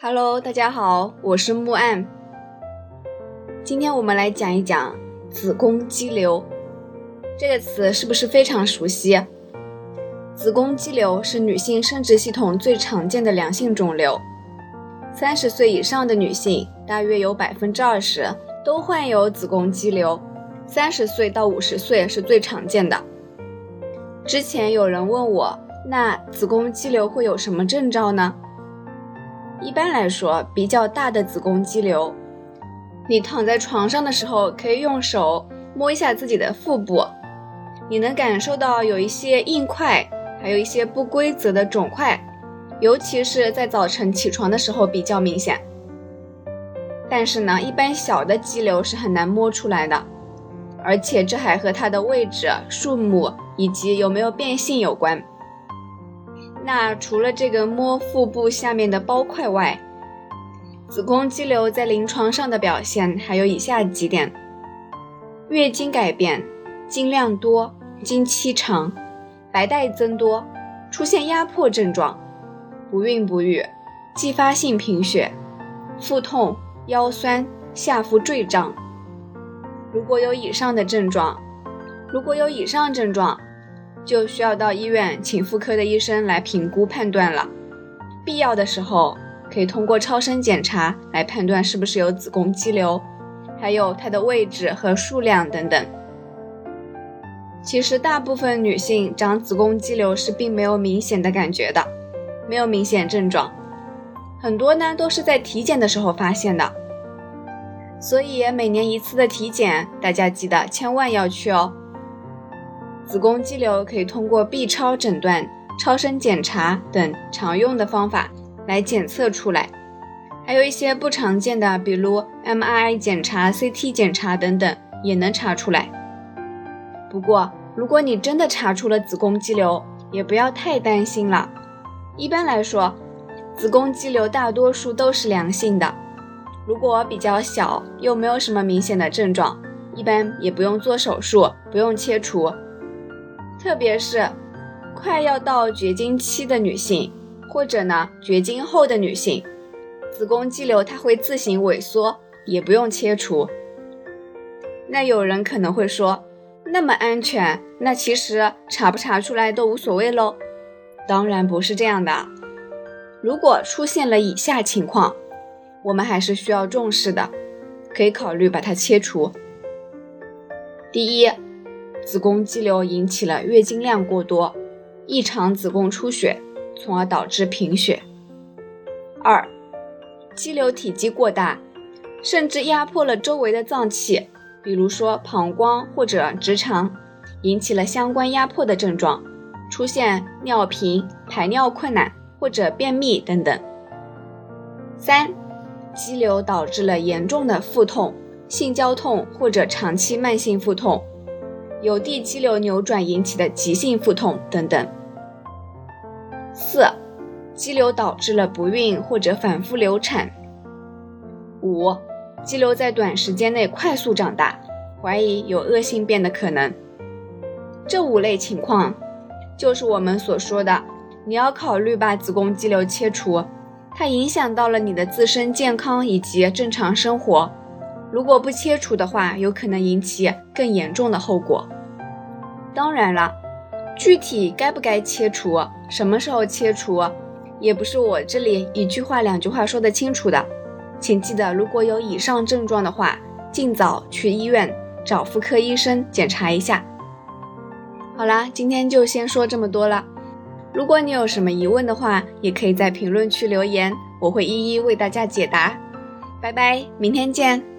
Hello，大家好，我是木岸。今天我们来讲一讲子宫肌瘤这个词是不是非常熟悉？子宫肌瘤是女性生殖系统最常见的良性肿瘤，三十岁以上的女性大约有百分之二十都患有子宫肌瘤，三十岁到五十岁是最常见的。之前有人问我，那子宫肌瘤会有什么征兆呢？一般来说，比较大的子宫肌瘤，你躺在床上的时候，可以用手摸一下自己的腹部，你能感受到有一些硬块，还有一些不规则的肿块，尤其是在早晨起床的时候比较明显。但是呢，一般小的肌瘤是很难摸出来的，而且这还和它的位置、数目以及有没有变性有关。那除了这个摸腹部下面的包块外，子宫肌瘤在临床上的表现还有以下几点：月经改变、经量多、经期长、白带增多、出现压迫症状、不孕不育、继发性贫血、腹痛、腰酸、下腹坠胀。如果有以上的症状，如果有以上症状。就需要到医院请妇科的医生来评估判断了。必要的时候，可以通过超声检查来判断是不是有子宫肌瘤，还有它的位置和数量等等。其实，大部分女性长子宫肌瘤是并没有明显的感觉的，没有明显症状，很多呢都是在体检的时候发现的。所以每年一次的体检，大家记得千万要去哦。子宫肌瘤可以通过 B 超诊断、超声检查等常用的方法来检测出来，还有一些不常见的，比如 MRI 检查、CT 检查等等也能查出来。不过，如果你真的查出了子宫肌瘤，也不要太担心了。一般来说，子宫肌瘤大多数都是良性的，如果比较小又没有什么明显的症状，一般也不用做手术，不用切除。特别是快要到绝经期的女性，或者呢绝经后的女性，子宫肌瘤它会自行萎缩，也不用切除。那有人可能会说，那么安全，那其实查不查出来都无所谓喽？当然不是这样的。如果出现了以下情况，我们还是需要重视的，可以考虑把它切除。第一。子宫肌瘤引起了月经量过多，异常子宫出血，从而导致贫血。二，肌瘤体积过大，甚至压迫了周围的脏器，比如说膀胱或者直肠，引起了相关压迫的症状，出现尿频、排尿困难或者便秘等等。三，肌瘤导致了严重的腹痛、性交痛或者长期慢性腹痛。有地肌瘤扭转引起的急性腹痛等等。四，肌瘤导致了不孕或者反复流产。五，肌瘤在短时间内快速长大，怀疑有恶性变的可能。这五类情况，就是我们所说的，你要考虑把子宫肌瘤切除，它影响到了你的自身健康以及正常生活。如果不切除的话，有可能引起更严重的后果。当然了，具体该不该切除，什么时候切除，也不是我这里一句话两句话说得清楚的。请记得，如果有以上症状的话，尽早去医院找妇科医生检查一下。好啦，今天就先说这么多了。如果你有什么疑问的话，也可以在评论区留言，我会一一为大家解答。拜拜，明天见。